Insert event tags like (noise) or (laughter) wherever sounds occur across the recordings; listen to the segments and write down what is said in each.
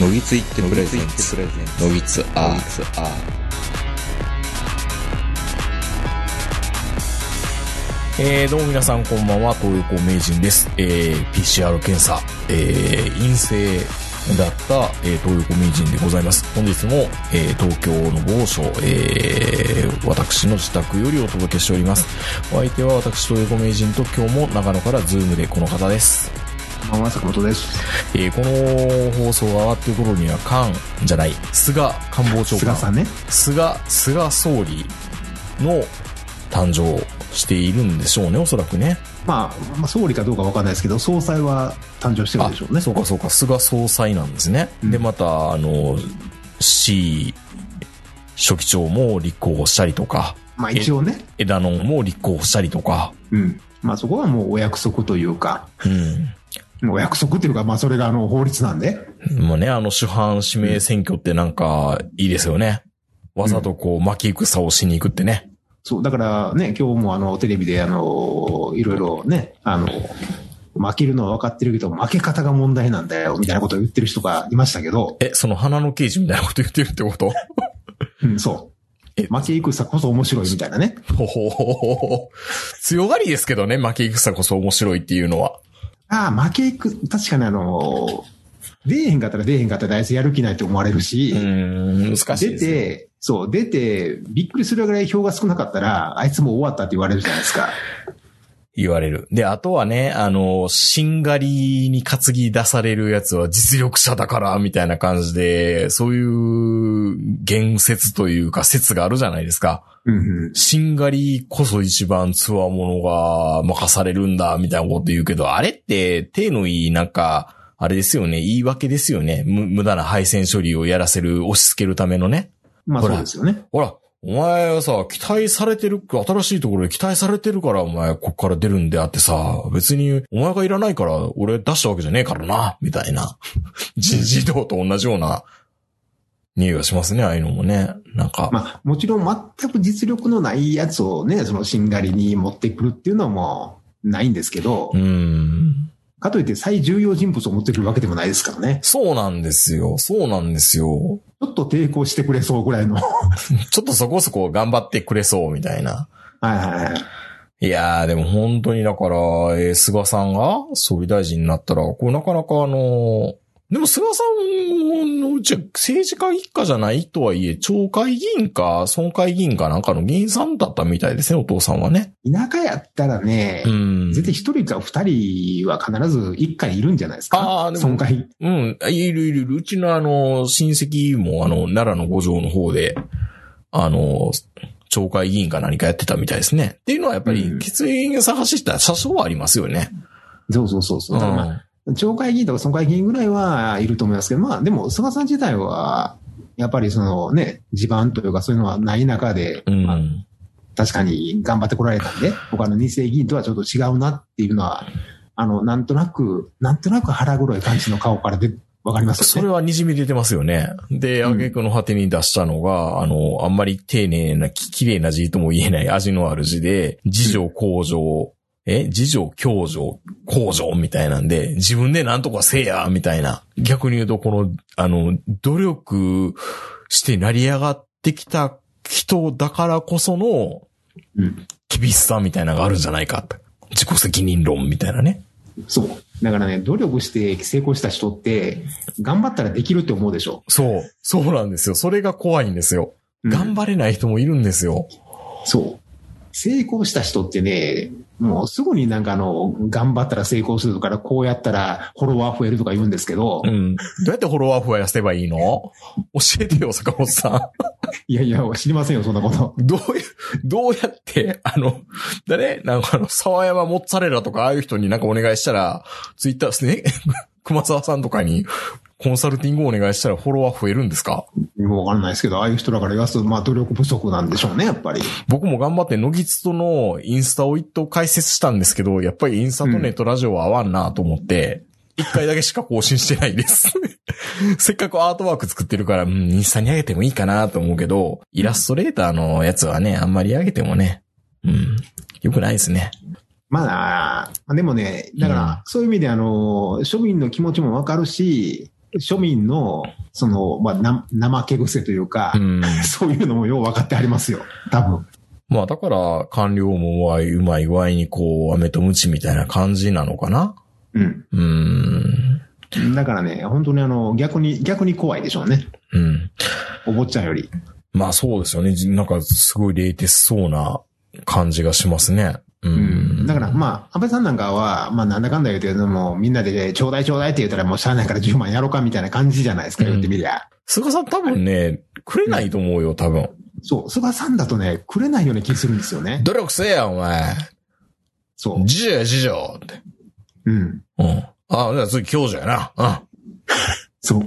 のぎついって presents ノギツ-R えー、どうも皆さんこんばんは、東横名人です。えー、PCR 検査、えー、陰性だった、えー、東横名人でございます。本日も、えー、東京の某所、えー、私の自宅よりお届けしております。お相手は私、東横名人と今日も長野から Zoom でこの方です。こんばんは、坂本です。えー、この放送が上がっている頃には、菅じゃない、菅官房長官。菅さんね。菅、菅総理の誕生しているんでしょうね、おそらくね。まあ、まあ、総理かどうかわかんないですけど、総裁は誕生してるでしょうね。そうかそうか、菅総裁なんですね。うんで、また、あの、C 書記長も立候補したりとか、まあ一応ね。枝野も立候補したりとか、うん。まあそこはもうお約束というか、うん。お約束というか、まあそれがあの法律なんで。まあね、あの主犯指名選挙ってなんかいいですよね。わざとこう巻き戦をしに行くってね。そう、だからね、今日もあのテレビであの、いろいろね、あの、負けるのは分かってるけど、負け方が問題なんだよ、みたいなことを言ってる人がいましたけど、え、その花の刑事みたいなこと言ってるってこと？うん、そう。負け戦こそ面白いみたいなね。ほほほほほ。強がりですけどね、負け戦こそ面白いっていうのは。ああ、負けいく、確かにあの、出えへんかったら出えへんかったらあいつやる気ないって思われるし、うーん、難しい出ですね。て、そう、出て、びっくりするぐらい票が少なかったら、あいつもう終わったって言われるじゃないですか。(laughs) 言われる。で、あとはね、あの、しんがりに担ぎ出されるやつは実力者だから、みたいな感じで、そういう言説というか説があるじゃないですか。うんうん。しんがりこそ一番ツアーものが任されるんだ、みたいなこと言うけど、あれって手のいい、なんか、あれですよね、言い訳ですよね。む無駄な配線処理をやらせる、押し付けるためのね。まあそうですよね。ほら、お前はさ、期待されてる、新しいところで期待されてるから、お前、こっから出るんであってさ、別に、お前がいらないから、俺出したわけじゃねえからな、みたいな。人事異動と同じような、匂いがしますね、ああいうのもね。なんか。まあ、もちろん全く実力のないやつをね、そのしんがりに持ってくるっていうのはもう、ないんですけどう、ん。かといって最重要人物を持ってくるわけでもないですからね。そうなんですよ。そうなんですよ。ちょっと抵抗してくれそうぐらいの。は (laughs) いちょっとそこそこ頑張ってくれそう、みたいな。はいはい。いやー、でも本当にだから、えー菅さんが総理大臣になったら、こうなかなかあのでも菅さんのうちは政治家一家じゃないとはいえ、町会議員か、村会議員かなんかの議員さんだったみたいですね、お父さんはね。田舎やったらね、うん。絶対一人か二人は必ず一家にいるんじゃないですか。あーでも損壊。うん、いるいるいる。うちのあの、親戚もあの、奈良の五条の方で、あの、町会議員か何かやってたみたいですね。っていうのはやっぱりうん、血縁が探した車掌はありますよね。そうそうそうそう。だからまあうん町会議員とか村会議員ぐらいはいると思いますけど、まあでも菅さん自体は、やっぱりそのね、地盤というかそういうのはない中で、うん。まあ確かに頑張ってこられたんで、他の二世議員とはちょっと違うなっていうのは、あの、なんとなく、なんとなく腹黒い感じの顔からで、わかりますそれ。は滲み出てますよね。で、うん挙句の果てに出したのが、あの、あんまり丁寧な、き綺麗な字とも言えない味のある字で、自助向上、え自助共助向上みたいなんで、自分でなんとかせえやみたいな。逆に言うと、この、あの、努力して成り上がってきた人だからこそのうん。厳しさみたいなのがあるんじゃないかって。自己責任論みたいなね。そう。だからね、努力して成功した人って、頑張ったらできるって思うでしょ。そう。そうなんですよ。それが怖いんですよ。うん頑張れない人もいるんですよ。そう。成功した人ってね、もうすぐになんかあの、頑張ったら成功するとか、こうやったらフォロワー増えるとか言うんですけど、うん。どうやってフォロワー増やせばいいの？教えてよ、坂本さ (laughs) いやいや、知りませんよ、そんなこと。ん。どういう、どうやって、あの、誰？なんかあの、沢山モッツァレラとかああいう人になんかお願いしたら、ツイッターですね、(laughs) 熊沢さんとかにコンサルティングをお願いしたらフォロワー増えるんですか？わからないですけど、ああいう人だから言わすと、まあ努力不足なんでしょうね、やっぱり。僕も頑張って、ノギツとのインスタを一等解説したんですけど、やっぱりインスタとネットラジオは合わんなと思って、一回だけしか更新してないです。(laughs) せっかくアートワーク作ってるから、うん、インスタに上げてもいいかなと思うけど、イラストレーターのやつはね、あんまり上げてもね、うん、よくないですね。まあ、でもね、だから、そういう意味であの、庶民の気持ちもわかるし、庶民の、その、まあ、な、怠け癖というか、うん。(laughs) そういうのもよう分かってありますよ。多分。まあだから、官僚もうまい、うまい具合にこう、飴とムチみたいな感じなのかな？うん。うん。だからね、本当にあの、逆に、逆に怖いでしょうね。うん。お坊ちゃんより。まあそうですよね。なんかすごい冷徹そうな感じがしますね。ううんん。だから、まあ、安倍さんなんかは、まあ、なんだかんだ言うて、もうみんなで、ちょうだいちょうだいって言ったら、もうしゃあないから10万やろうかみたいな感じじゃないですか、うん言ってみりゃ。菅さん多分ね、くれないと思うよ、多分。そう、菅さんだとね、くれないような気するんですよね。努力せえや、お前。そう。自助や、自助って。うん。うん。あ、じゃあ次、教授やな。うん。(laughs) そう。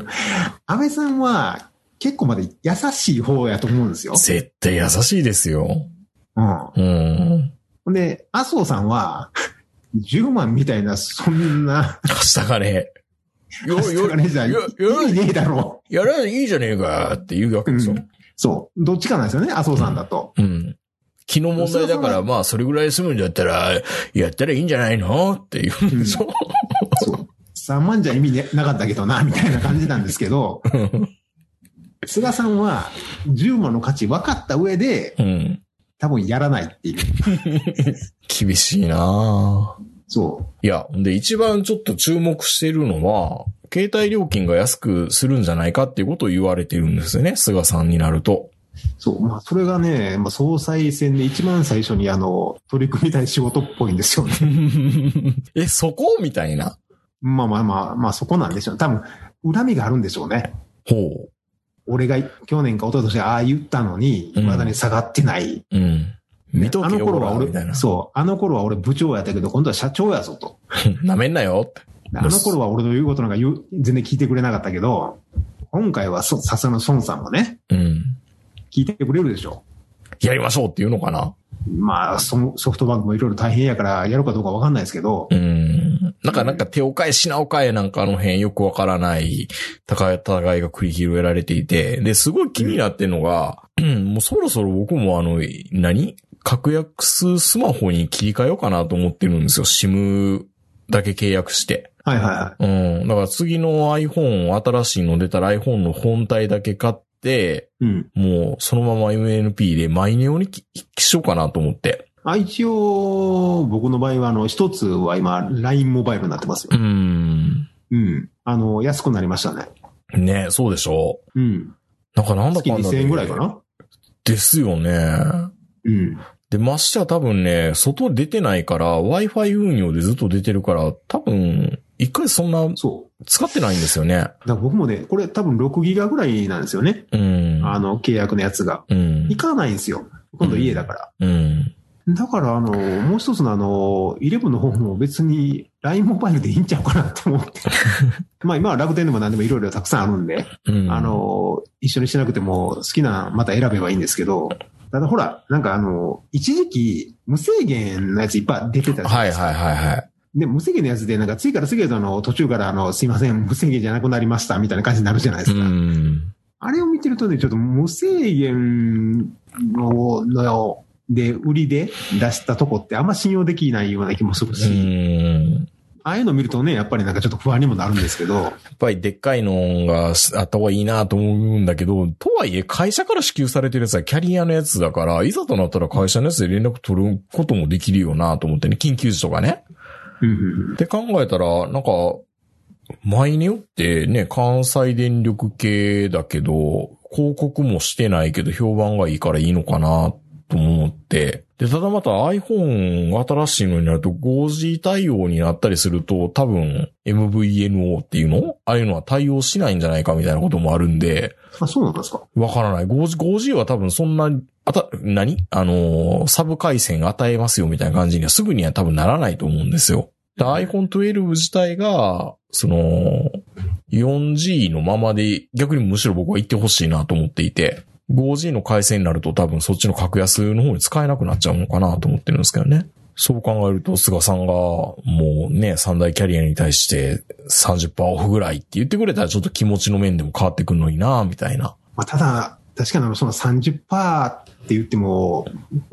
安倍さんは、結構まで優しい方やと思うんですよ。絶対優しいですよ。うん。うん。ほんで、麻生さんは、10万みたいな、そんな、明日がね、よ、よよ、よ、味ねえだろやらないいいじゃねえかって言うわけですよ。うんそう。どっちかなんですよね、麻生さんだと。うん。気の問題だから、そまあ、それぐらい済むんだったら、やったらいいんじゃないのって言うんでしょ。そう。3万じゃ意味ねなかったけどな、みたいな感じなんですけど、菅さんは10万の価値分かった上で、うん。多分やらないっていう。(laughs) 厳しいなぁそいや、で、一番ちょっと注目してるのは、携帯料金が安くするんじゃないかっていうことを言われてるんですよね、菅さんになると。う。そう。まあ、それがね、まあ、総裁選で一番最初にあの、取り組みたい仕事っぽいんですよね。(laughs) え、そこ？みたいな。まあまあまあ、まあそこなんでしょう。多分、恨みがあるんでしょうね。ほ俺が去年か一昨年ああ言ったのに、うんまだに下がってない。う。うん。見とあけよ、の頃は俺。そう、あの頃は俺部長やったけど、今度は社長やぞと。(laughs) なめんなよって。あの頃は俺の言うことなんか全然聞いてくれなかったけど、今回はそさすがの孫さんもね、うん。聞いてくれるでしょ。やりましょうっていうのかな。まあ、ソソフトバンクもいろいろ大変やからやるかどうかわかんないですけど、うん。なんか、なんか手を変え品を変えなんかあの辺よくわからない戦い、戦いが繰り広げられていて、で、すごい気になってるのが、うんもうそろそろ僕もあの、何？格安スマホに切り替えようかなと思ってるんですよ。SIM だけ契約して。はいはいはうん。だから次の iPhone、新しいの出たら iPhone の本体だけ買って、い。うん。もうそのまま MNP でマイネオにきしようかなと思って。あ一応、僕の場合は、あの、一つは今、LINE モバイルになってますよう。ん。うん。あの、安くなりましたね。ねそうでしょうん。なんかなんだ月かんだで2000円ぐらいかな？ですよね。うん。で、ましては多分ね、外出てないから、Wi-Fi 運用でずっと出てるから、多分、一回そんなそう。使ってないんですよね。だ僕もね、これ多分6ギガぐらいなんですよね。うん。あの、契約のやつが。うん行。かないんですよ。今度家だから。うん。だから、あの、もう一つのあの、11の方も別に LINE モバイルでいいんちゃうかなと思って。(laughs) まあ今は楽天でも何でもいろいろたくさんあるんで、うん。あ、の、一緒にしなくても好きなまた選べばいいんですけど、ただほら、なんかあの、一時期無制限のやついっぱい出てたじゃなですか。はいいはいはいはい。で、無制限のやつでなんか次から次へとあの、途中からあの、すいません、無制限じゃなくなりましたみたいな感じになるじゃないですうか。ん。あれを見てるとね、ちょっと無制限の、の、で、売りで出したとこってあんま信用できないような気もするうし、ん。ああいうの見るとね、やっぱりなんかちょっと不安にもなるんですけど、やっぱりでっかいのがあった方がいいなと思うんだけど、とはいえ会社から支給されてるやつはキャリアのやつだから、いざとなったら会社のやつで連絡取ることもできるよなと思ってね、緊急時とかね。って考えたら、なんか、マイネオってね、関西電力系だけど、広告もしてないけど評判がいいからいいのかなと思って。で、ただまた iPhone 新しいのになると 5G 対応になったりすると多分 MVNO っていうの？ああいうのは対応しないんじゃないかみたいなこともあるんで、あ、そうなんですか？わからない。5G, 5G は多分そんな、あた、何？あのー、サブ回線与えますよみたいな感じにはすぐには多分ならないと思うんですよ。で iPhone 12自体が、その、4G のままで逆にむしろ僕は行ってほしいなと思っていて、5G の回線になると多分そっちの格安の方に使えなくなっちゃうのかなと思ってるんですけどね。そう考えると、菅さんが、もうね、三大キャリアに対して30%オフぐらいって言ってくれたらちょっと気持ちの面でも変わってくるのになみたいな。まあ、ただ、確かにその30%って言っても、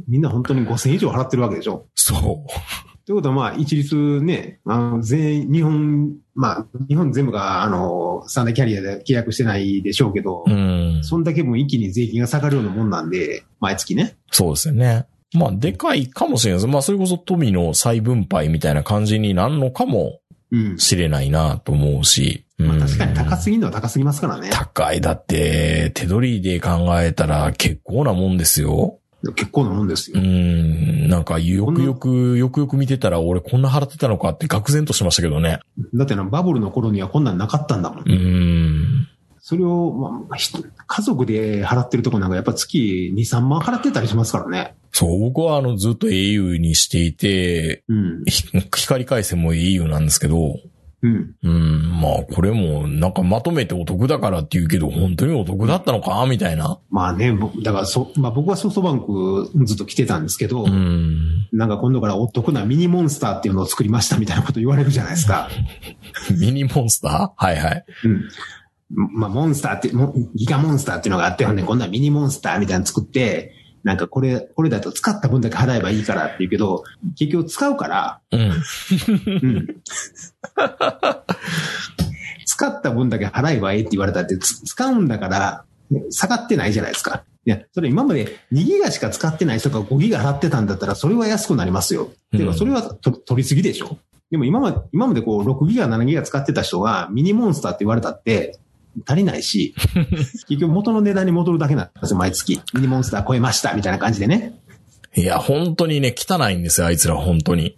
みんな本当に5000以上払ってるわけでしょそう。ということは、まあ、一律ね、あの、全員、日本、まあ、日本全部が、あの、三大キャリアで契約してないでしょうけど、うん。そんだけもう一気に税金が下がるようなもんなんで、毎月ね。そうですよね。まあ、でかいかもしれないです。まあ、それこそ富の再分配みたいな感じになるのかもうん。しれないなと思うし。まあ、うん確かに高すぎるのは高すぎますからね。高い。だって、手取りで考えたら結構なもんですよ。結構なもんですうよ。ん。なんか、よくよく、よくよく見てたら、俺こんな払ってたのかって愕然としましたけどね。だってな、バブルの頃にはこんなんなかったんだもん。うん。それを、まあ、ひ家族で払ってるとこなんかやっぱ月2、3万払ってたりしますからね。そう、僕はあの、ずっと au にしていて、うん。ひ光回線も au なんですけど、うん。うん、まあ、これも、なんかまとめてお得だからって言うけど、本当にお得だったのか？みたいな。まあね、僕だからそ、まあ僕はソフトバンクずっと来てたんですけど、うん。なんか今度からお得なミニモンスターっていうのを作りましたみたいなこと言われるじゃないですか。(laughs) ミニモンスター？はいはい。うん。まあ、モンスターって、もギガモンスターっていうのがあって、ほんで、今度はミニモンスターみたいなの作って、なんかこれ、これだと使った分だけ払えばいいからって言うけど、結局使うから、うん。うん。使った分だけ払えばいいって言われたって、つ使うんだから、下がってないじゃないですか。いや、それ今まで2ギガしか使ってない人が5ギガ払ってたんだったら、それは安くなりますよ。てか、それはと取りすぎでしょ。でも今まで、今までこう、6ギガ、7ギガ使ってた人が、ミニモンスターって言われたって、足りないし、(laughs) 結局元の値段に戻るだけなんですよ、毎月。ミニモンスター超えました、みたいな感じでね。いや、本当にね、汚いんですよ、あいつら、本当に。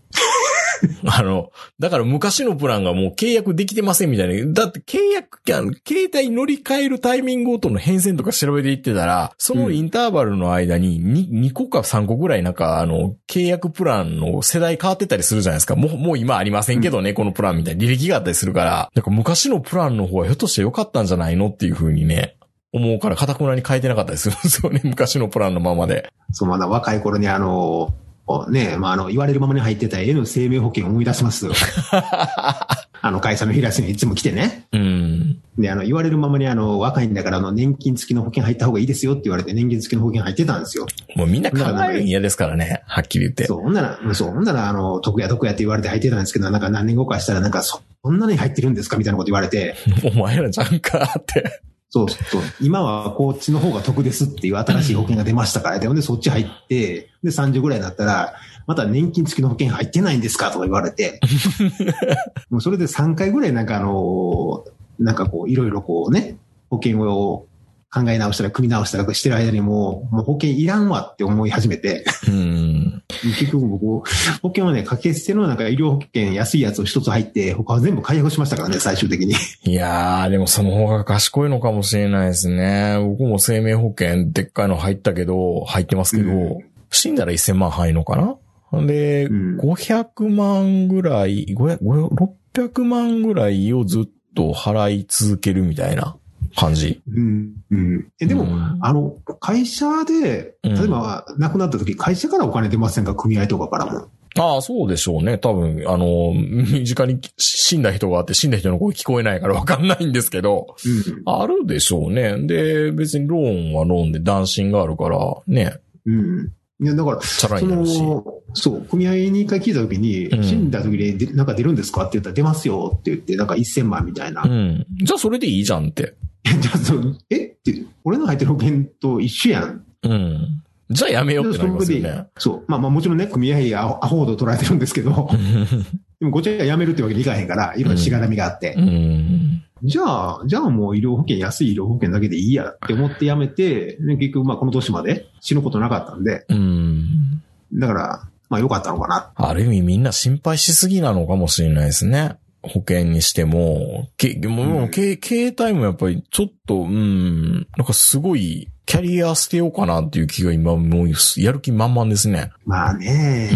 (laughs) あの、だから昔のプランがもう契約できてませんみたいな。だって契約、携帯乗り換えるタイミングごとの変遷とか調べていってたら、そのインターバルの間に 2, 2個か3個ぐらいなんか、あの、契約プランの世代変わってたりするじゃないですか。もう、もう今ありませんけどね、このプランみたいな履歴があったりするから、なんか昔のプランの方がひょっとして良かったんじゃないのっていう風にね、思うから、かたくなに変えてなかったりするんですよね、昔のプランのままで。そう、まだ若い頃にあの、ね、まあ、あの、言われるままに入ってた N 生命保険を思い出しますよ。(laughs) あの、会社の平地にいつも来てね。うん。で、あの、言われるままにあの、若いんだから、あの、年金付きの保険入った方がいいですよって言われて、年金付きの保険入ってたんですよ。もうみんな考えるん嫌ですからね、はっきり言って。そう、ほんなら、そう、ほんなら、あの、得や得やって言われて入ってたんですけど、なんか何年後かしたら、なんか、そそんなに入ってるんですかみたいなこと言われて、(laughs) お前らじゃんかって。そうそう、今はこっちの方が得ですっていう新しい保険が出ましたから、で、ほんでそっち入って、で、30ぐらいになったら、また年金付きの保険入ってないんですかとか言われて、(laughs) もうそれで3回ぐらいなんかあの、なんかこう、いろいろこうね、保険を考え直したら組み直したらしてる間にもう、もう保険いらんわって思い始めて、うん。結局僕、保険はね、掛け捨てのなんか医療保険安いやつを一つ入って、他は全部解約しましたからね、最終的に。いやー、でもその方が賢いのかもしれないですね。僕も生命保険でっかいの入ったけど、入ってますけど、うん死んだら1000万入るのかな？で、うん500万ぐらい、500 600万ぐらいをずっと払い続けるみたいな感じ。うん。うん。え、でも、うんあの、会社で、うん例えば亡くなった時、会社からお金出ませんか？組合とかからも。ああ、そうでしょうね。多分、あの、身近に死んだ人があって、死んだ人の声聞こえないからわかんないんですけど、あるでしょうね。で、別にローンはローンで断信があるから、ね、うん。うん。いや、だから、そ。の、そう、組合に一回聞いた時に、うん死んだ時にで、なんか出るんですかって言ったら出ますよって言って、なんか1000万みたいな。うん。じゃあそれでいいじゃんって。(laughs) じゃあそうえ？って、俺の入ってる保険と一緒やん。うん。じゃあやめようってなりますよね。そう。まあまあもちろんね、組合費アホアホほど取られてるんですけど、でもこっちが辞めるってわけにいかへんから、いろいろしがらみがあって。うん。じゃあ、じゃあもう医療保険、安い医療保険だけでいいやって思って辞めて、で結局まあこの年まで死ぬことなかったんで、うん。だから、まあ良かったのかな。ある意味みんな心配しすぎなのかもしれないですね。保険にしても、け、もう、うんけ携帯もやっぱりちょっと、うん、なんかすごい、キャリア捨てようかなっていう気が今もうやる気満々ですね。まあね、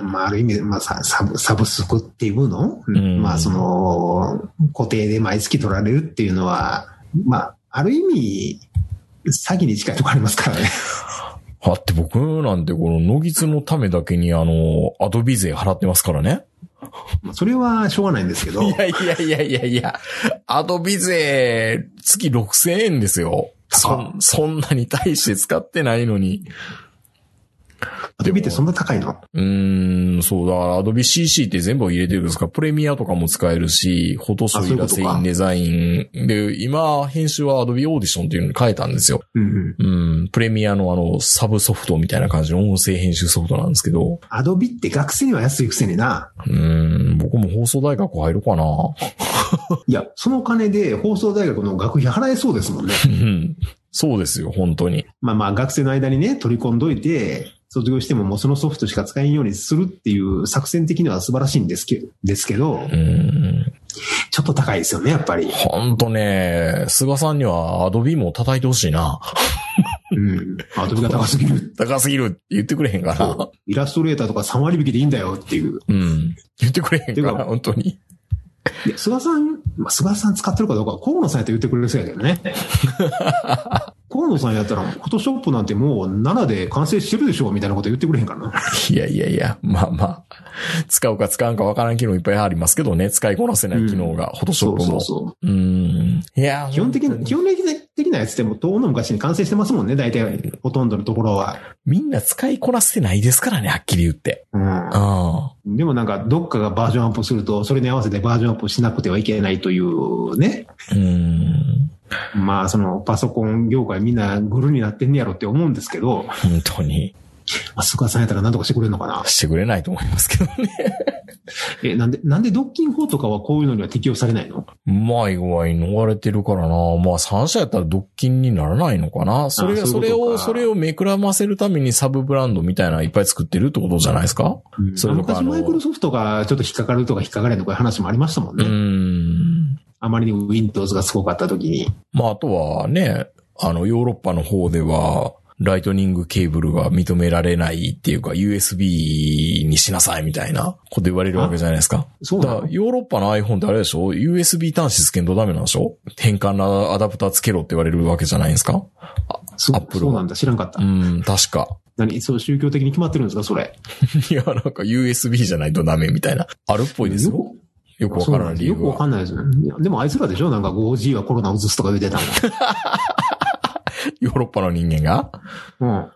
うまあある意味、まあササブ、サブスクっていうの、んまあその、固定で毎月取られるっていうのは、まあ、ある意味、詐欺に近いところありますからね。(laughs) だって僕なんてこの野木津のためだけにあの、アドビ税払ってますからね。まあそれはしょうがないんですけどい、やいやいやいやいや、アドビ税月6000円ですよ。そん、そんなに大して使ってないのに。アドビってそんな高いの？うーん、そうだ、Adobe CC って全部入れてるんですか？プレミアとかも使えるし、フォトショー、イラセイン、デザイン。で、今、編集は Adobe Audition っていうのに変えたんですよ。うんうん。うん、プレミアのあの、サブソフトみたいな感じの音声編集ソフトなんですけど、アドビって学生には安いくせにな。うーん、僕も放送大学入るかな。いや、その金で放送大学の学費払えそうですもんね。う (laughs) んそうですよ、本当に。まあまあ学生の間にね、取り込んどいて、卒業してももうそのソフトしか使えんようにするっていう作戦的には素晴らしいんですけど、ですけど、うん。ちょっと高いですよね、やっぱり。ほんとね、菅さんには Adobe も叩いてほしいな。うん。アドビが高すぎる。高すぎるって言ってくれへんかな。イラストレーターとか3割引きでいいんだよっていう。うん。言ってくれへんかな、てか本当に。いや菅さん、まあ、菅さん使ってるかどうかは河野さんやったら言ってくれるそうやけどね。(laughs) 河野さんやったら、フォトショップなんてもう7で完成してるでしょみたいなこと言ってくれへんかな。いやいやいや、まあまあ、(laughs) 使うか使わんかわからん機能いっぱいありますけどね、使いこなせない機能が、フォトショップも。そうそうそう。うん。いや、基本的に、基本的なやつってもう遠の昔に完成してますもんね、大体、ほとんどのところは。みんな使いこなせてないですからね、はっきり言って。うん。あでもなんか、どっかがバージョンアップすると、それに合わせてバージョンアップしなくてはいけないというね。あ。うん。まあ、その、パソコン業界みんなグルになってんねやろって思うんですけど、本当に。まあ、菅さんやったら何とかしてくれるのかなしてくれないと思いますけどね。(laughs) え、なんで、なんでドッキン法とかはこういうのには適用されないの？うまい具合に逃れてるからな。まあ3社やったらドッキンにならないのかな。それが、あそそうれを、それをめくらませるためにサブブランドみたいなのいっぱい作ってるってことじゃないですか？それとか昔マイクロソフトがちょっと引っかかるとか引っかかれんとかいう話もありましたもんうね。ん。あまりに Windows がすごかった時に。まああとはね、あのヨーロッパの方では、ライトニングケーブルが認められないっていうか USB にしなさいみたいなこと言われるわけじゃないですか。そうだからヨーロッパの iPhone ってあれでしょ ?USB 端子つけんとダメなんでしょ？変換なアダプターつけろって言われるわけじゃないですか？そ Apple はそうなんだ、知らんかった。うん、確か。何？そう、宗教的に決まってるんですか？それ。(laughs) いや、なんか USB じゃないとダメみたいな。あるっぽいですよ。よくわからない理由よくわかは。んないですね。でもあいつらでしょ？なんか 5G はコロナを移すとか言ってた (laughs) (laughs) ヨーロッパの人間が？の。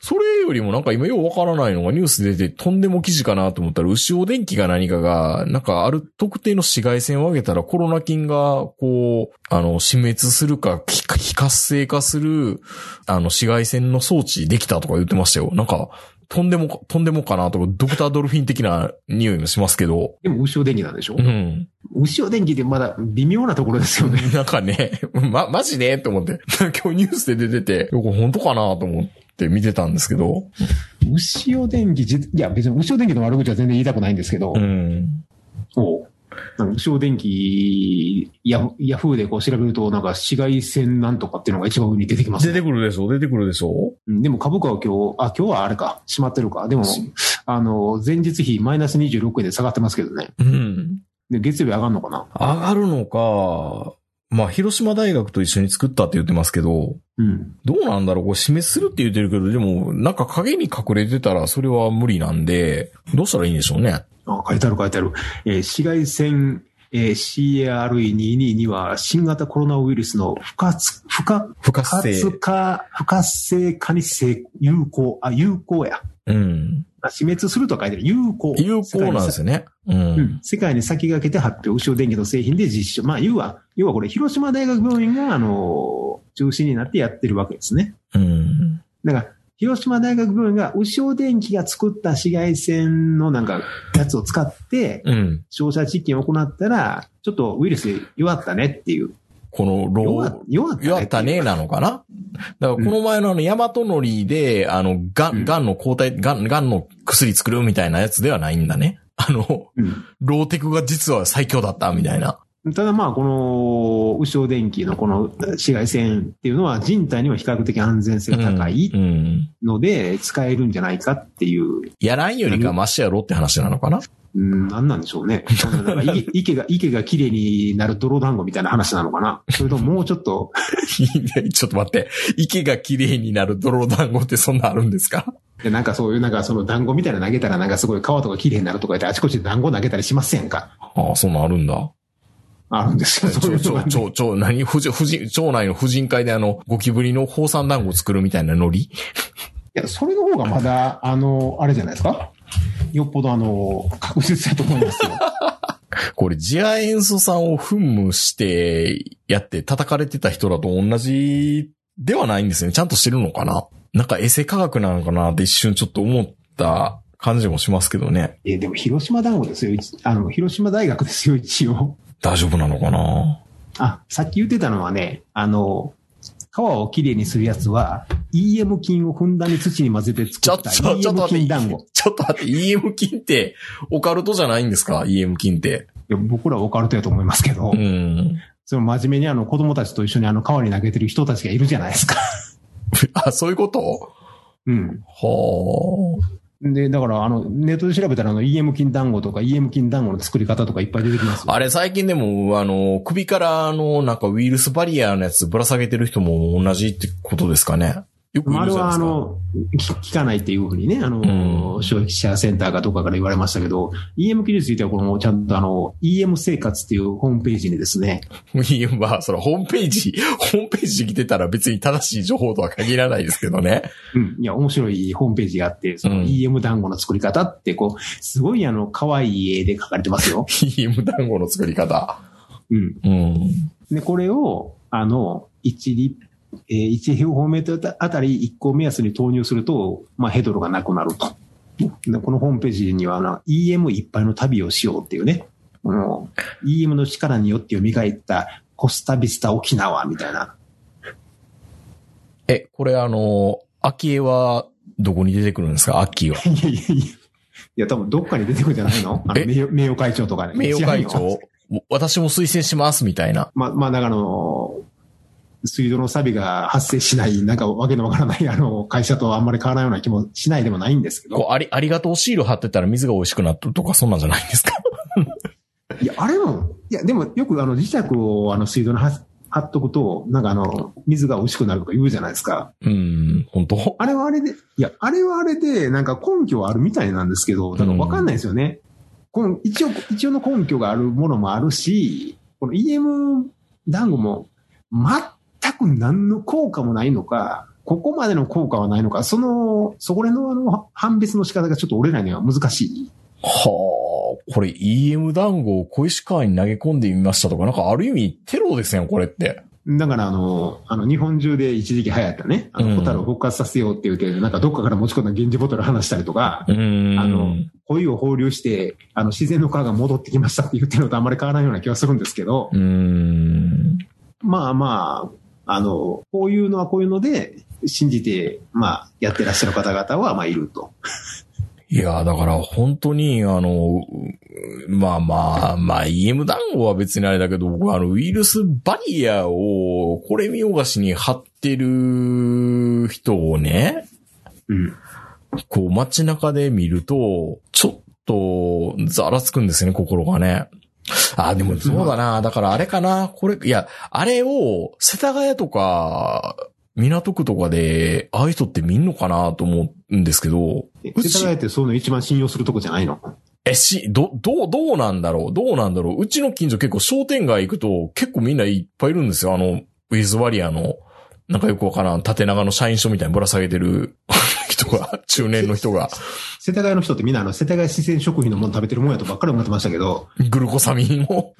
それよりもなんか今ようわからないのがニュース出てとんでも記事かなと思ったら、牛尾電機が何かが、なんかある特定の紫外線を上げたらコロナ菌が、こう、あの、死滅するか、非非活性化する、あの、紫外線の装置できたとか言ってましたよ。なんか、とんでも、とんでもかなとか、ドクタードルフィン的な匂いもしますけど、でも、牛尾電機なんでしょ？うん。牛尾電機ってまだ微妙なところですよね。(laughs) なんかね、ま、マジで？と思って、(laughs) 今日ニュースで出てて、これ本当かなと思って見てたんですけど、牛尾電機じ、いや別に牛尾電機の悪口は全然言いたくないんですけど、うん。そうなんか牛尾電機、ヤヤフーでこう調べると、なんか紫外線なんとかっていうのが一番上に出てきます、出てくるでしょ出てくるでしょうんでも株価は今日、あ、今日はあれか、閉まってるか。でも、あの、前日比マイナス26円で下がってますけどね。うん。で、月曜日上がるのかな？上がるのか、まあ、広島大学と一緒に作ったって言ってますけど、うん。どうなんだろうこれ死滅するって言ってるけど、でも、なんか影に隠れてたらそれは無理なんで、どうしたらいいんでしょうね。あ、書いてある書いてある。えー紫外線、えー CARE222 は新型コロナウイルスの不活、不活、不不活活性。化、不活性化に成有効、あ、有効や。うん。あ死滅すると書いてある。有効。有効なんですよね。う。うんん。世界に先駆けて発表、牛尾電機の製品で実証。まあ、要は、要はこれ、広島大学病院が、あの、中心になってやってるわけですね。うん。だから、広島大学病院が、牛尾電機が作った紫外線のなんか、やつを使って、うん。照射実験を行ったら、ちょっとウイルス弱ったねっていう。このロ弱ー、弱ったね。弱ったねなのかな？だからこの前のあの、ヤマトノリで、あの、ガン、うんガンの抗体、ガン、ガンの薬作るみたいなやつではないんだね。あの、うん。ローテクが実は最強だったみたいな。ただまあ、この、牛尾電機のこの紫外線っていうのは人体には比較的安全性が高いうん。うんので、使えるんじゃないかっていう、やらんよりかマシやろって話なのかな？うん、なんなんでしょうね。池池 (laughs) が、池が綺麗になる泥団子みたいな話なのかな。それとももうちょっと、(laughs) ちょっと待って。池が綺麗になる泥団子ってそんなあるんですか？でなんかそういうなんかその団子みたいなの投げたらなんかすごい皮とか綺麗になるとか言ってあちこちで団子投げたりしませんか？ああ、そんなんあるんだ。あるんですよ。ょ、のがちょ、ちょ、ちょ、何婦人、婦人、町内の婦人会であの、ゴキブリの放散団子を作るみたいなノリ？や、それの方がまだ、あの、あれじゃないですか？よっぽどあの、確実だと思いますよ。(laughs) これ、ジア塩素酸を噴霧してやって叩かれてた人らと同じではないんですよね。ちゃんとしてるのかな？なんかエセ科学なのかなって一瞬ちょっと思った感じもしますけどね。え、でも広島団子ですよ。一あの、広島大学ですよ、一応。大丈夫なのかな？あ、さっき言ってたのはね、あの、川をきれいにするやつは、EM 菌をふんだんに土に混ぜてちょっと、作ったちょっと待って。ちょっと待って、EM 菌って、オカルトじゃないんですか ?EM 菌って。や僕らはオカルトやと思いますけど、うん。その真面目にあの子供たちと一緒にあの川に投げてる人たちがいるじゃないですか。(laughs) あ、そういうこと？うん。はで、だからあの、ネットで調べたらあの EM 金団子とか EM 金団子の作り方とかいっぱい出てきます。あれ最近でも、あの、首からあの、なんかウイルスバリアのやつぶら下げてる人も同じってことですかね。よくまああれ。はあの、き効かないっていうふうにね、あの、うん消費者センターかどっかから言われましたけど、EM 菌についてはこのちゃんとあの、EM 生活っていうホームページにですね、いや、まあ、そのホームページ、ホームページに来てたら別に正しい情報とは限らないですけどね。うん。いや、面白いホームページがあって、そのうん EM 団子の作り方って、こう、すごいあの、可愛い絵で描かれてますよ。(laughs) EM 団子の作り方。うん。うん。で、これを、あの、1リえー1平方メートルあたり1個目安に投入すると、まあ、ヘドロがなくなると。でこのホームページには、あの、EM いっぱいの旅をしようっていうね、この EM の力によって蘇ったコスタビスタ沖縄みたいな。え、これあの、秋江はどこに出てくるんですか？秋は。(laughs) いやいやいや。いや、多分どっかに出てくるんじゃないの？あのえ名誉名誉会長とかね。名誉会長？私も推薦しますみたいな。まあ、まあ、だからあの、水道の錆が発生しない、なんかわけのわからない、あの、会社とあんまり変わらないような気もしないでもないんですけど。こう、あり、ありがとうシール貼ってたら水が美味しくなったとか、そんなんじゃないんですか？いや、あれも、いや、でもよくあの、磁石をあの、水道に貼貼っとくと、なんかあの、水が美味しくなるとか言うじゃないですか。うん、本当？あれはあれで、いや、あれはあれで、なんか根拠はあるみたいなんですけど、だからわかんないですよね。この一応、一応の根拠があるものもあるし、この EM 団子も全く何の効果もないのか、ここまでの効果はないのか、その、そこらのあの、判別の仕方がちょっと俺らには難しい。はあ、これ EM 団子を小石川に投げ込んでみましたとか、なんかある意味テロですね、これって。だからあの、あの、日本中で一時期流行ったね、あうんの、ホタルを復活させようって言って、なんかどっかから持ち込んだ源氏ボトル話したりとか、うん。あの恋を放流して、あの、自然の川が戻ってきましたって言ってるのとあんまり変わらないような気がするんですけど、うん。まあまあ、あの、こういうのはこういうので、信じて、まあ、やってらっしゃる方々は、まあ、いると。いや、だから本当に、あの、まあまあ、まあ EM 団子は別にあれだけど、僕あの、ウイルスバリアを、これ見よがしに貼ってる人をね、うん。こう街中で見ると、ちょっと、ざらつくんですよね、心がね。あ、でもそうだな。だからあれかな。これ、いや、あれを、世田谷とか、港区とかで、ああいう人って見んのかなと思うんですけど、世田谷ってそういうの一番信用するとこじゃないの？え、し、ど、どう、どうなんだろう？どうなんだろう？うちの近所結構商店街行くと結構みんないっぱいいるんですよ。あの、ウィズワリアの、なんかよくわからん縦長の社員証みたいにぶら下げてる人が、中年の人が、世田谷の人ってみんなあの、世田谷自然食品のもの食べてるもんやとばっかり思ってましたけど、グルコサミンを。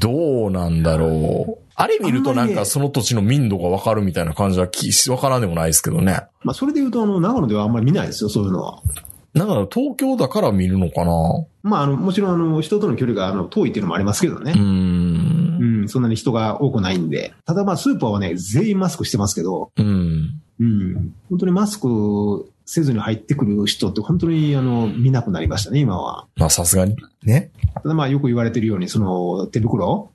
どうなんだろうあれ見るとなんかその土地の民度がわかるみたいな感じはきわからんでもないですけどね。まあ、それで言うと、あの、長野ではあんまり見ないですよ、そういうのは。だから東京だから見るのかなまあ、あの、もちろん、あの、人との距離が、あの、遠いっていうのもありますけどねうー。ん。うん、そんなに人が多くないんで。ただまあ、スーパーはね、全員マスクしてますけど、うん。うん、本当にマスクせずに入ってくる人って本当に、あの、見なくなりましたね、今は。まあさすがにね。ただまあ、よく言われてるように、その、手袋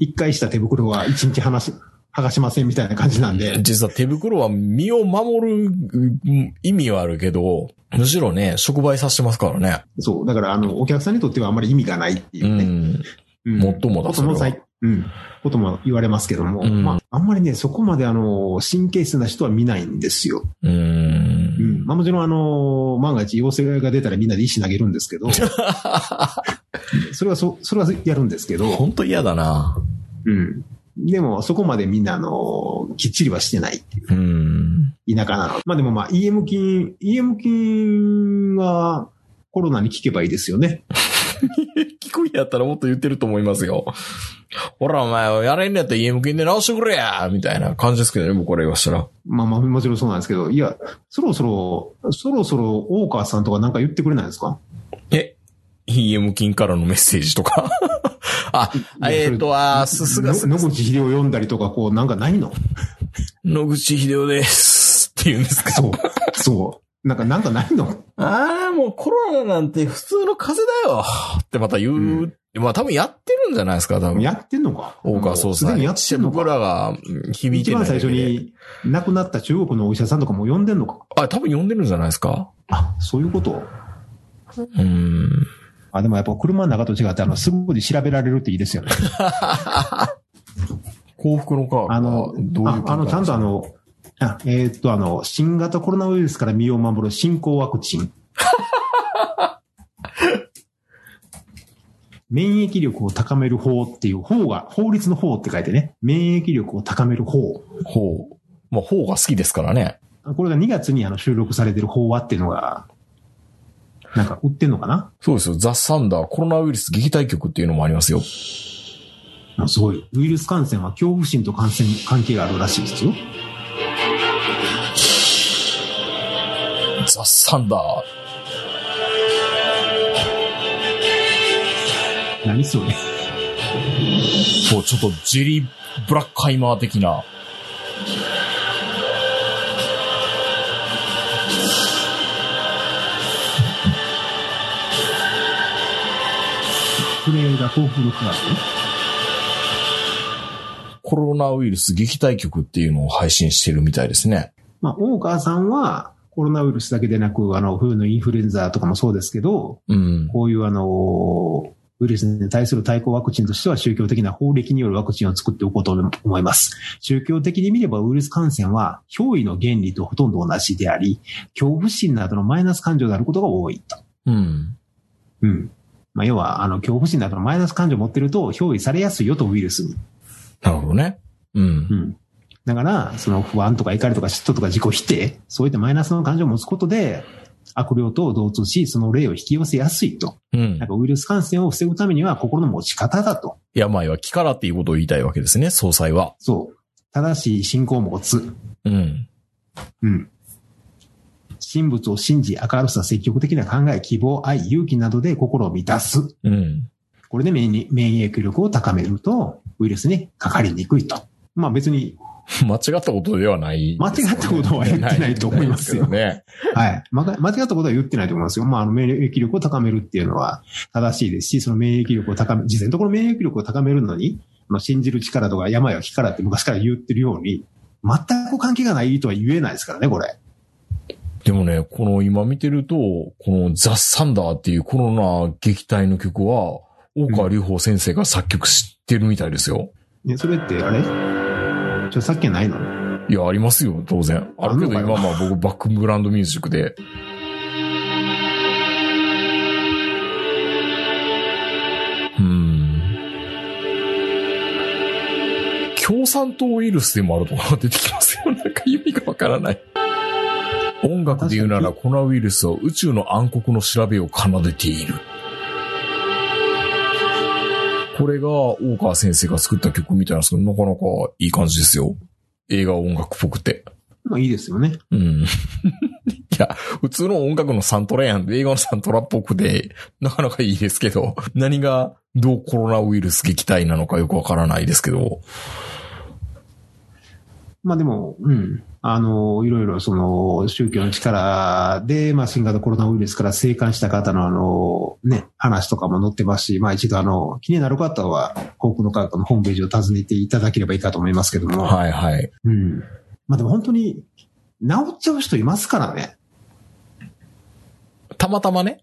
一回した手袋は一日話し、(laughs) 剥がしませんみたいな感じなんで。実は手袋は身を守るうん意味はあるけど、むしろね、触媒させてますからね。そう。だから、あの、お客さんにとってはあんまり意味がないっていううね。ん。うんもっともだそれはうん。ことも言われますけども、うんまあ、あんまりね、そこまであの、神経質な人は見ないんですよ。うー。うんん。まあもちろんあの、万が一陽性が出たらみんなで石投げるんですけど、(laughs) それはそ、それはやるんですけど、本当嫌だな。うん。でも、そこまでみんな、あの、きっちりはしてないっていううん。田舎なの。まあでもまあ、EM 菌、EM 菌はコロナに効けばいいですよね。(laughs) (laughs) 聞くんやったらもっと言ってると思いますよ。ほら、お前、やれんのやったら EM 金で直してくれやみたいな感じですけどね、僕から言わしたら。まあまあ、もちろんそうなんですけど、いや、そろそろ、そろそろ大川さんとかなんか言ってくれないですか？え ?EM 金からのメッセージとか？あ、えっ、と、あー、すすが野口秀夫読んだりとか、こう、なんかないの？野口秀夫です。って言うんですかそう。そう。なんか、なんかないの？ああ、もうコロナなんて普通の風邪だよってまた言う。うんまあ多分やってるんじゃないですか、多分。やってんのか？大川総裁。すでにやってんの僕からがうん響いてない一番最初。に亡くなった中国のお医者さんとかも呼んでんのか？あ、多分呼んでるんじゃないですかあ、そういうこと？うん。あ、でもやっぱ車の中と違って、あの、すぐに調べられるっていいですよね。(laughs) 幸福のカードはあの、どういうああの、ちゃんとあの、あえーっと、あの、新型コロナウイルスから身を守る新興ワクチン。(laughs) 免疫力を高める法っていう法が、法律の法って書いてね、免疫力を高める法。ほう。まあ、方が好きですからね。これが2月にあの収録されてる法話っていうのが、なんか売ってんのかな？そうですよ。ザ・サンダーコロナウイルス撃退局っていうのもありますよ。あすごい。ウイルス感染は恐怖心と感染、関係があるらしいですよ。ザ・サンダー。何それ？そう、ちょっとジェリー・ブラッカイマー的な。これが幸福の科学コロナウイルス撃退局っていうのを配信してるみたいですね。まあ、大川さんは、コロナウイルスだけでなく、あの、冬のインフルエンザとかもそうですけど、うん。こういうあの、ウイルスに対する対抗ワクチンとしては宗教的な法暦によるワクチンを作っておこうと思います。宗教的に見ればウイルス感染は脅威の原理とほとんど同じであり、恐怖心などのマイナス感情であることが多いと。うん。うん。まあ、要は、あの、恐怖心などのマイナス感情を持ってると憑依されやすいよとウイルスに。なるほどね。うんう。ん。だから、その不安とか怒りとか嫉妬とか自己否定、そういったマイナスの感情を持つことで、悪霊と同通し、その霊を引き寄せやすいと。うんなん。かウイルス感染を防ぐためには心の持ち方だと。病は気からっていうことを言いたいわけですね、総裁は。そう。正しい信仰を持つ。うん。うん。神仏を信じ、明るさ、積極的な考え、希望、愛、勇気などで心を満たす。うん。これで免疫免疫力を高めると、ウイルスにかかりにくいと。まあ別に、(laughs) 間違ったことではない、間違ったことは言ってないと思いますよないですはい。間違ったことは言ってないと思いますよ。まあ、あの、免疫力を高めるっていうのは正しいですし、その免疫力を高め、実際のところ免疫力を高めるのに、まあ、信じる力とか病は気からって昔から言ってるように、全く関係がないとは言えないですからね、これ。でもね、この今見てると、このザ・サンダーっていうコロナ撃退の曲は、大川隆法先生が作曲してるみたいですよ。ね、それって、あれ？著作権ないの？いや、ありますよ、当然。あるけど今まあ僕バックグラウンドミュージックで。うーん。共産党ウイルスでもあるとか出てきますよ。(laughs) なんか意味がわからない。音楽で言うならコロナウイルスは宇宙の暗黒の調べを奏でている。これが大川先生が作った曲みたいなんですけど、なかなかいい感じですよ。映画音楽っぽくて。まあいいですよね。うん。(laughs) いや、普通の音楽のサントラやん。映画のサントラっぽくて、なかなかいいですけど、何がどうコロナウイルス撃退なのかよくわからないですけど。まあでも、うん。あの、いろいろその宗教の力で、まあ新型コロナウイルスから生還した方のあの、ね、話とかも載ってますし、まあ一度あの、気になる方は、航空の科学のホームページを訪ねていただければいいかと思いますけども。はいはい。うん。まあでも本当に、治っちゃう人いますからね。たまたまね。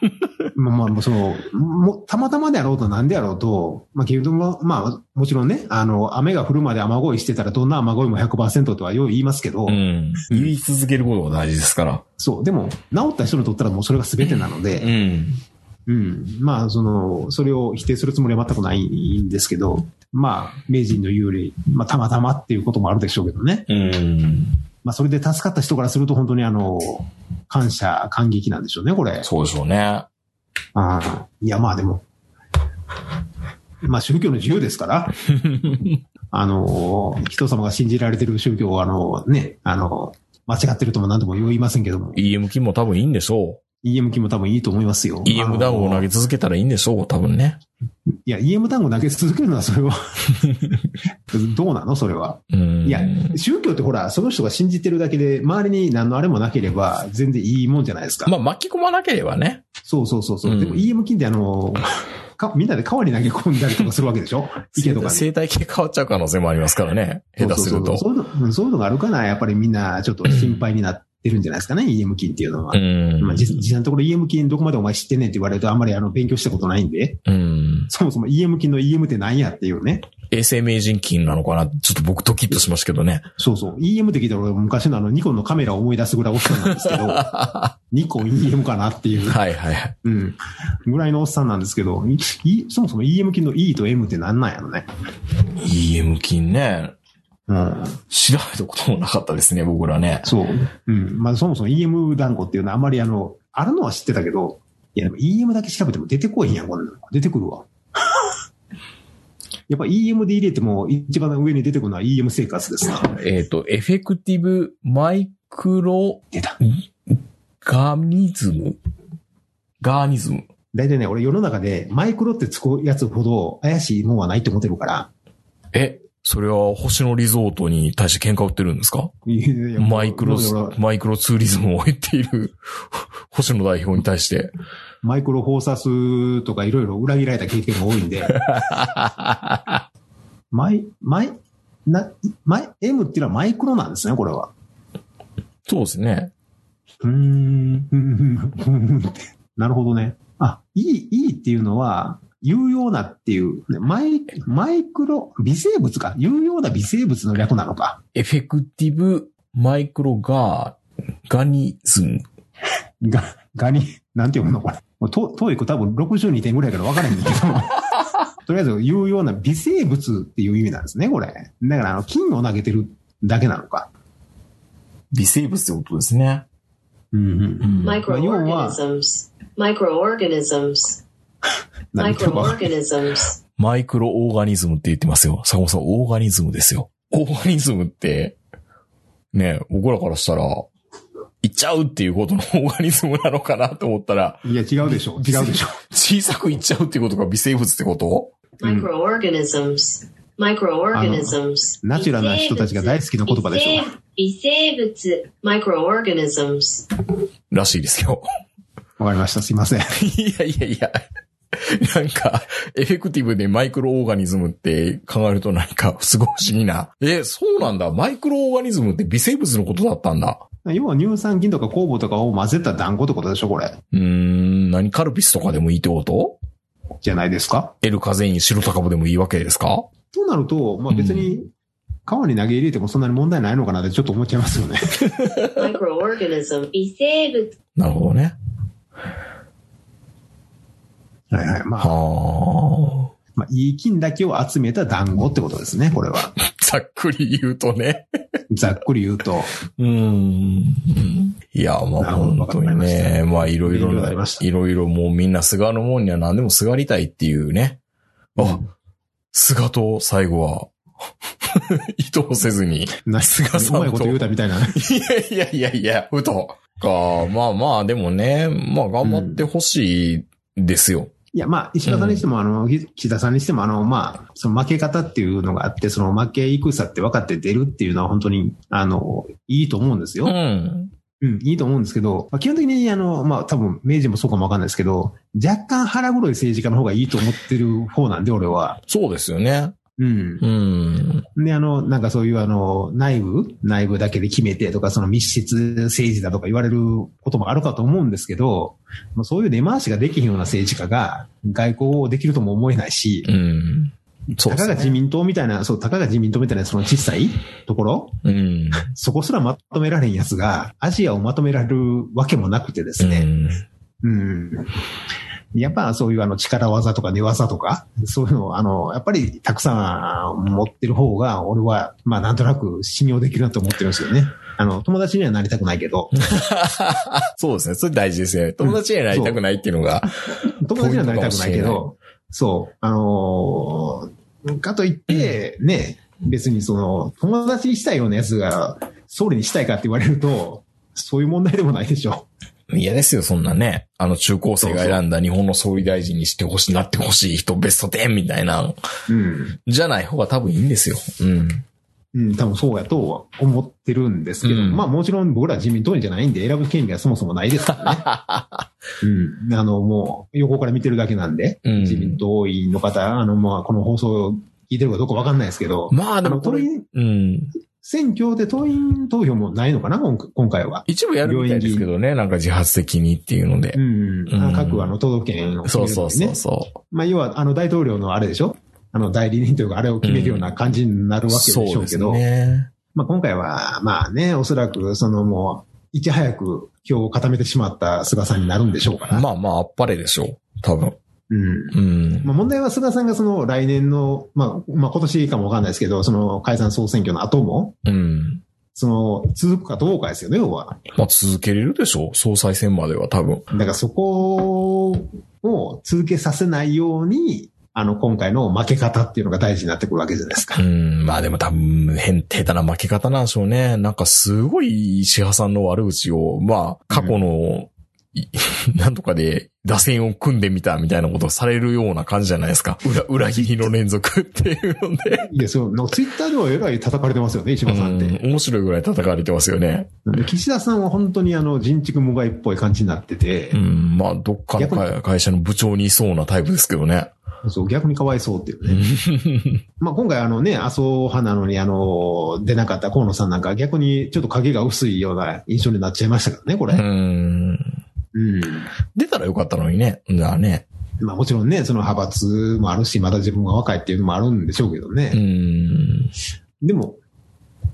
(laughs) まあまあ、もうその、も、たまたまであろうとなんであろうと、まあ、結局も、まあ、もちろんね、あの、雨が降るまで雨乞いしてたらどんな雨乞いも100%とはよう言いますけど、うん。言い続けることが大事ですから。そう、でも、治った人にとったらもうそれが全てなので、ん。うん。まあ、その、それを否定するつもりは全くないんですけど、まあ、名人の有利、まあ、たまたまっていうこともあるでしょうけどね。うん。まあ、それで助かった人からすると本当にあの、感謝、感激なんでしょうね、これ。そうでしょうね。ああいや、まあでも、まあ宗教の自由ですから、(laughs) あの、人様が信じられてる宗教をあの、ね、あの、間違ってるとも何とも言いませんけども、EM 金も多分いいんでしょ EM 機も多分いいと思いますよ。う。EM 団子を投げ続けたらいいんでしょう、多分ね。いや、EM 団子投げ続けるのはそれは、(laughs) どうなの？それは。うん。いや、宗教ってほら、その人が信じてるだけで、周りに何のあれもなければ、全然いいもんじゃないですか。まあ巻き込まなければね。そうそうそうそう。うんでも EM 金ってあの、かみんなで川に投げ込んだりとかするわけでしょ？(laughs) 池とかに。生態系変わっちゃう可能性もありますからね。下手すると。そうそうそうそういうのそういうのがあるから、やっぱりみんなちょっと心配になってるんじゃないですかね、EM 金っていうのは。うん。まあ、実実際のところ EM 金どこまでお前知ってんねんって言われるとあんまりあの勉強したことないんで、うん。そもそも EM 金の EM って何やっていうね。衛生名人金なのかなちょっと僕ドキッとしますけどね。そうそう。EM って聞いたら俺昔のあのニコンのカメラを思い出すぐらいおっさんなんですけど、(laughs) ニコン EM かなっていう、はいはいはい。うん、ぐらいのおっさんなんですけど、いいそもそも EM 金の E と M って何なんやろね。EM 金ね。うん。調べたこともなかったですね、僕らね。そう。うん。まあそもそも EM 団子っていうのはあん。まりあの、あるのは知ってたけど、いやでも EM だけ調べても出てこいん。やん、こん。なの。出てくるわ。やっぱ EM で入れても一番上に出てくるのは EM 生活ですな。えっ、と、エフェクティブマイクロ出た。ガニズムガーニズム。大体ね、俺世の中でマイクロってつくやつほど怪しいもん。はないと思ってるから。え、それは星野リゾートに対して喧嘩売ってるんですか？マイクロマイクロツーリズムを言っている星野代表に対して。マイクロフォーサスとかいろいろ裏切られた経験が多いんで、マイ、マイ、な、マイ、M っていうのはマイクロなんですね、これは。そうですね。うーん、なるほどね。あ、いい、いいっていうのは、有用なっていう、ねマイ、マイクロ、微生物か。有用な微生物の略なのか。エフェクティブマイクロガー、ガニズム。が、ガニ、なんて読むのこれ。もうト TOEIC 多分62点ぐらいから分からへんけど。(laughs) とりあえず、有用な微生物っていう意味なんですね、これ。だから、あの、菌を投げてるだけなのか。微生物ってことですね。うんうん。Microorganisms. Microorganisms. 何言ってるか分かんない Microorganisms. (laughs) microorganism って言ってますよ。坂本さん、 organism ですよ。 organism って、ね、僕らからしたら、いっちゃうっていうことのオーガニズムなのかなと思ったら、いや、違うでしょ。違うでしょ。小さくいっちゃうっていうことが微生物ってこと？Microorganisms. Microorganisms. ナチュラルな人たちが大好きな言葉でしょ。微生物。Microorganisms. らしいですよ。わかりました。すいません。(laughs) いやいやいや。(laughs) なんか、エフェクティブでマイクロオーガニズムって考えるとなんか、すごい不思議な。え、そうなんだ。マイクロオーガニズムって微生物のことだったんだ。要は乳酸菌とか酵母とかを混ぜた団子ってことでしょ、これ。うーん、何カルピスとかでもいいってこと？じゃないですか？L カゼイン白タカブでもいいわけですか？となると、まあ別に、川に投げ入れてもそんなに問題ないのかなってちょっと思っちゃいますよね。(laughs) Microorganism. 微生物。なるほどね。はいはい。まあ、はあ。まあ、いい菌だけを集めた団子ってことですね、これは。(laughs) ざっくり言うとね。(laughs) ざっくり言うと。うーん。いや、まあ本当にわかりま。まあいろいろいろいろもうみんな菅のもんには何でもすがりたいっていうね。あ、菅と最後は、(laughs) 意図せずに。な菅さんとうまいこと言うたみたいな。いやいやいやいや、ふと。か、まあまあ、でもね、まあ頑張ってほしいですよ。いや、まあ、石田さんにしても、あの、岸田さんにしても、あの、まあ、その負け方っていうのがあって、その負け戦って分かって出るっていうのは本当に、あの、いいと思うんですよ。うん。うん、いいと思うんですけど、まあ、基本的に、あの、まあ、多分、明治もそうかもわかんないですけど、若干腹黒い政治家の方がいいと思ってる方なんで、俺は。そうですよね。うんう。ん。で、あの、なんかそういうあの、内部？内部だけで決めてとか、その密室政治だとか言われることもあるかと思うんですけど、もうそういう根回しができひんような政治家が外交をできるとも思えないし、うん。ね。たかが自民党みたいな、そう、たかが自民党みたいなその小さいところ、うん。そこすらまとめられんやつが、アジアをまとめられるわけもなくてですね。うん。うん。やっぱそういうあの力技とか寝技とか、そういうのをあの、やっぱりたくさん持ってる方が、俺は、まあなんとなく信用できるなと思ってるんですよね。あの、友達にはなりたくないけど、(laughs) そうですね。それ大事ですね。友達にはなりたくないっていうのが。友達にはなりたくないけど、そう、あのーかといって、ね、別にその、友達にしたいようなやつが、総理にしたいかって言われると、そういう問題でもないでしょ。嫌ですよ、そんなね。あの中高生が選んだ日本の総理大臣にしてほしい、なってほしい人ベスト10みたいな、うん。じゃない方が多分いいんですよ。うん。うん、多分そうやとは思ってるんですけど、うんまあもちろん僕ら自民党員じゃないんで選ぶ権利がそもそもないですからね。(laughs) うん。あの、もう横から見てるだけなんで、うん自民党員の方、あの、まあこの放送を聞いてるかどうかわかんないですけど、まあであの、もこれ、うん。選挙で党員投票もないのかな今今回は。一部やるみたいですけどね、なんか自発的にっていうのでう。ん。あうん各あの、都道府県を決そうそうそう。そまあ要は、あの、大統領のあれでしょあの、代理人というか、あれを決めるような感じになるう。わけでしょうけど、ね。まあ今回は、まあね、おそらく、そのもう、いち早く票を固めてしまった菅さんになるんでしょうから。まあまあ、あっぱれでしょう。多分。うん。うん。まあ問題は菅さんがその来年の、まあ、まあ今年かもわかんないですけど、その解散総選挙の後も、うん。その続くかどうかですよね、要は。まあ続けれるでしょう。総裁選までは多分。だからそこを続けさせないように、あの、今回の負け方っていうのが大事になってくるわけじゃないですかう。ん。まあでも多分、変、下手な負け方なんでしょうね。なんかすごい石破さんの悪口を、まあ、過去の、い (laughs) なんとかで打線を組んでみたみたいなことをされるような感じじゃないですか。裏、裏切りの連続っていうので。いや、そう、ツイッターではえらい叩かれてますよね、石う破さんって。ん、面白いぐらい叩かれてますよね。で岸田さんは本当にあの、人畜無害っぽい感じになっててう、ん、まあ、どっかの会会社の部長にいそうなタイプですけどね。そう、逆にかわいそうっていうね。(laughs) まあ今回あのね、麻生派なのにあの、出なかった河野さんなんか逆にちょっと影が薄いような印象になっちゃいましたからね、これ。うん。うん。出たらよかったのにね。じゃあね。まあもちろんね、その派閥もあるし、まだ自分が若いっていうのもあるんでしょうけどうね。ん。でも、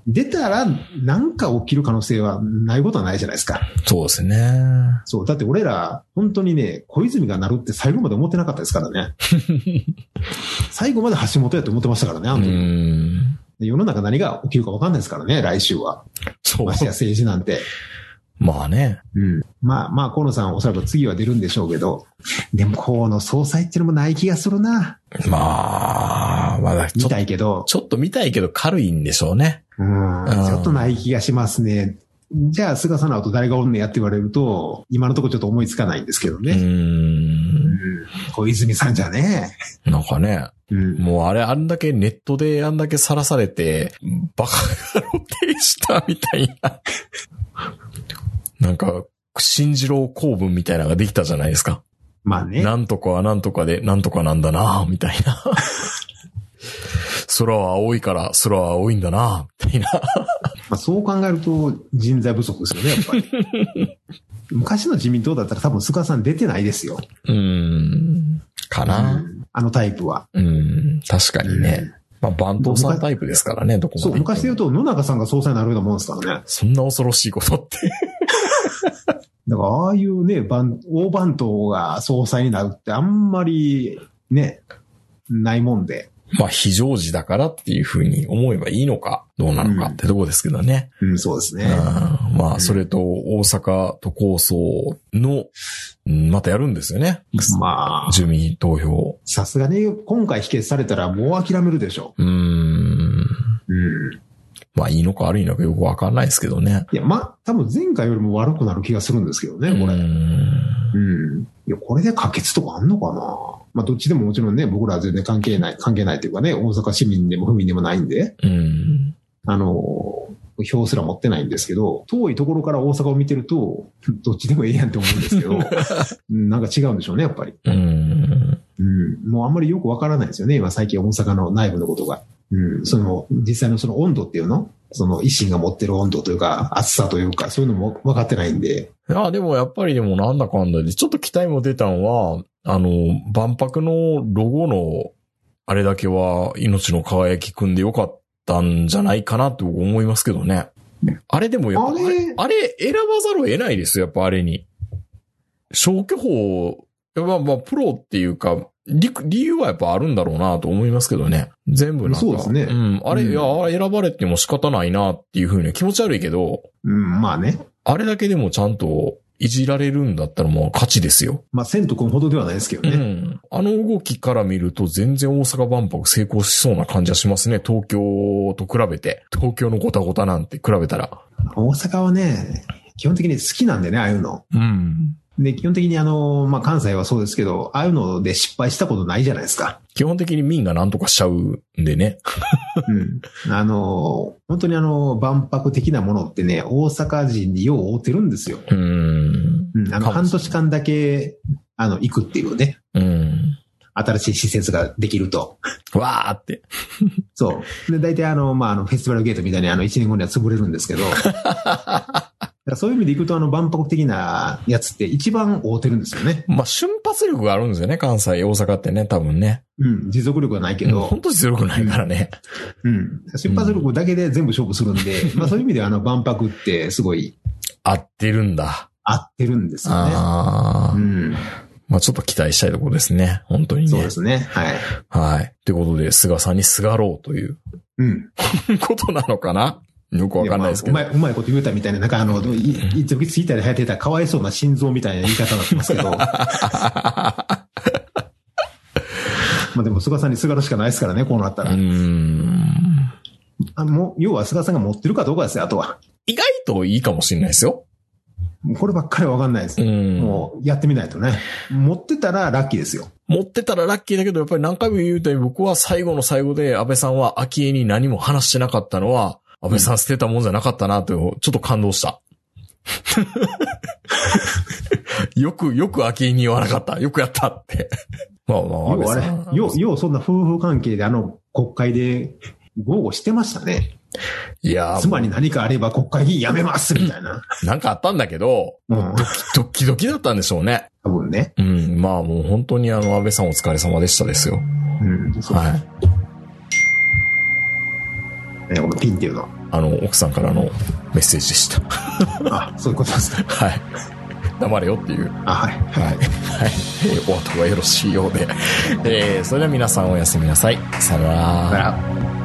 出たらなんか起きる可能性はないことはないじゃないですか。そうですね。そう。だって俺ら、本当にね、小泉がなるって最後まで思ってなかったですからね。(laughs) 最後まで橋本やと思ってましたからね、あうの時。ん。で世の中何が起きるか分かんないですからね、来週は。そうましてや政治なんて。まあね。うん。まあまあ、河野さんおそらく次は出るんでしょうけど、でも河野総裁っていうのもない気がするな。まあ、まだち見ょたいけど、ちょっと見たいけど軽いんでしょうね。うん、うんちょっとない気がしますね。じゃあ、菅さんの後誰がおんねやって言われると、今のところちょっと思いつかないんですけどう。ね。うんん。小泉さんじゃね。なんかね、うん。もうあれ、あんだけネットであんだけさらされて、バカ野郎でしたみたいな。なんか、新次郎公文みたいなのができたじゃないですか。まあね。なんとかはなんとかで、なんとかなんだなみたいな。(laughs) 空は青いから空は青いんだなみたいな。まあ、そう考えると人材不足ですよね、やっぱり。(laughs) 昔の自民党だったら多分菅さん出てないですよ。うーん。かうな。んあのタイプは。うん。確かにね。まあ、番頭さんタイプですからね、どこそう。昔で言うと野中さんが総裁になるようなもんですからね。そんな恐ろしいことって。だから、ああいうね、番、大番頭が総裁になるってあんまり、ね、ないもんで。まあ、非常時だからっていうふうに思えばいいのか、どうなのかってとこですけどね。うん、そうですね。うんまあ、それと大阪都構想の、うんまたやるんですよね。まあ、住民投票。さすがに今回否決されたらもう諦めるでしょうーん。う。うん。まあ、いいのか悪いのかよくわかんないですけどね。いや、まあ、多分前回よりも悪くなる気がするんですけどね、これ。うーんうん。いや、これで可決とかあんのかなまあ、どっちでももちろんね、僕らは全然関係ない、関係ないというかね、大阪市民でも府民でもないんで、うん。あの、票すら持ってないんですけど、遠いところから大阪を見てると、どっちでもええやんって思うんですけど、(laughs) うんなんか違うんでしょうね、やっぱり。うん。うん。もうあんまりよくわからないですよね、今最近大阪の内部のことが。うん。その、実際のその温度っていうの？その維新が持ってる温度というか、暑さというか、そういうのも分かってないんで、いや、でもやっぱりでもなんだかんだで、ちょっと期待も出たのは、あの、万博のロゴの、あれだけは命の輝き組んでよかったんじゃないかなと思いますけどね。あれでもやっぱ、ああれれ、あれ選ばざるを得ないですよ、やっぱあれに。消去法やまあまあ、プロっていうか、理理由はやっぱあるんだろうなと思いますけどね。全部なんか。そうですねうん。あれ、うんいや、あれ選ばれても仕方ないなっていうふうに気持ち悪いけど、うん、まあね。あれだけでもちゃんといじられるんだったらもう勝ちですよ。まあ、千と君ほどではないですけどうね。ん。あの動きから見ると全然大阪万博成功しそうな感じはしますね。東京と比べて。東京のゴタゴタなんて比べたら。大阪はね、基本的に好きなんでね、ああいうの。うん。で、基本的にあの、まあ、関西はそうですけど、ああいうので失敗したことないじゃないですか。基本的に民が何とかしちゃうんでね。(laughs) うん。あの、本当にあの、万博的なものってね、大阪人によう合うてるんですよ。うん。うん。あの、半年間だけ、あの、行くっていうね。うん。新しい施設ができると。わーって。(laughs) そう。で、大体あの、まあ、あの、フェスティバルゲートみたいにあの、1年後には潰れるんですけど。(laughs) だからそういう意味でいくと、あの、万博的なやつって一番合うてるんですよね。まあ、瞬発力があるんですよね、関西、大阪ってね、多分ね。うん。持続力はないけうんど。本当に強くないからね。うん。瞬発力だけで全部勝負するんで、まあそういう意味であの万博ってすごい合ってるんだ。合ってるんですよね。ああ、うん。まあちょっと期待したいところですね。本当にね。そうですね。はい。はい。ということで、菅さんにすがろうといううん。(laughs) ことなのかなよくわかんないですけど。やまあうまい、うまいこと言うたみたいな、なんかあの、いい時ツイッターで流行ってたかわいそうな心臓みたいな言い方になってますけど。(laughs) まあでも菅さんにすがるしかないですからね、こうなったら。ん。あのもう要は菅さんが持ってるかどうかですよ、あとは。意外といいかもしれないですよ。こればっかりはわかんないです。うん。もうやってみないとね。持ってたらラッキーですよ。持ってたらラッキーだけど、やっぱり何回も言うと僕は最後の最後で安倍さんは昭恵に何も話してなかったのは、安倍さん捨てたもんじゃなかったなと、ちょっと感動した。(laughs) よく、よく昭恵に言わなかった。よくやったって。(laughs) まあまあ、安倍さん。、よう、ようそんな夫婦関係であの国会で豪語してましたね。いやー、妻に何かあれば国会議員辞めますみたいな。なんかあったんだけど、うん。ドキドキだったんでしょうね。多分ね。うん、まあもう本当にあの、安倍さんお疲れ様でしたですよ。うん。そう。はい。ね、このピンっていうの？あの、奥さんからのメッセージでした。あ、そういうことですね。はい。黙れよっていう。あ、はい。はい。はい。えーお後がよろしいようで。えーそれでは皆さんおやすみなさい。さよな。ら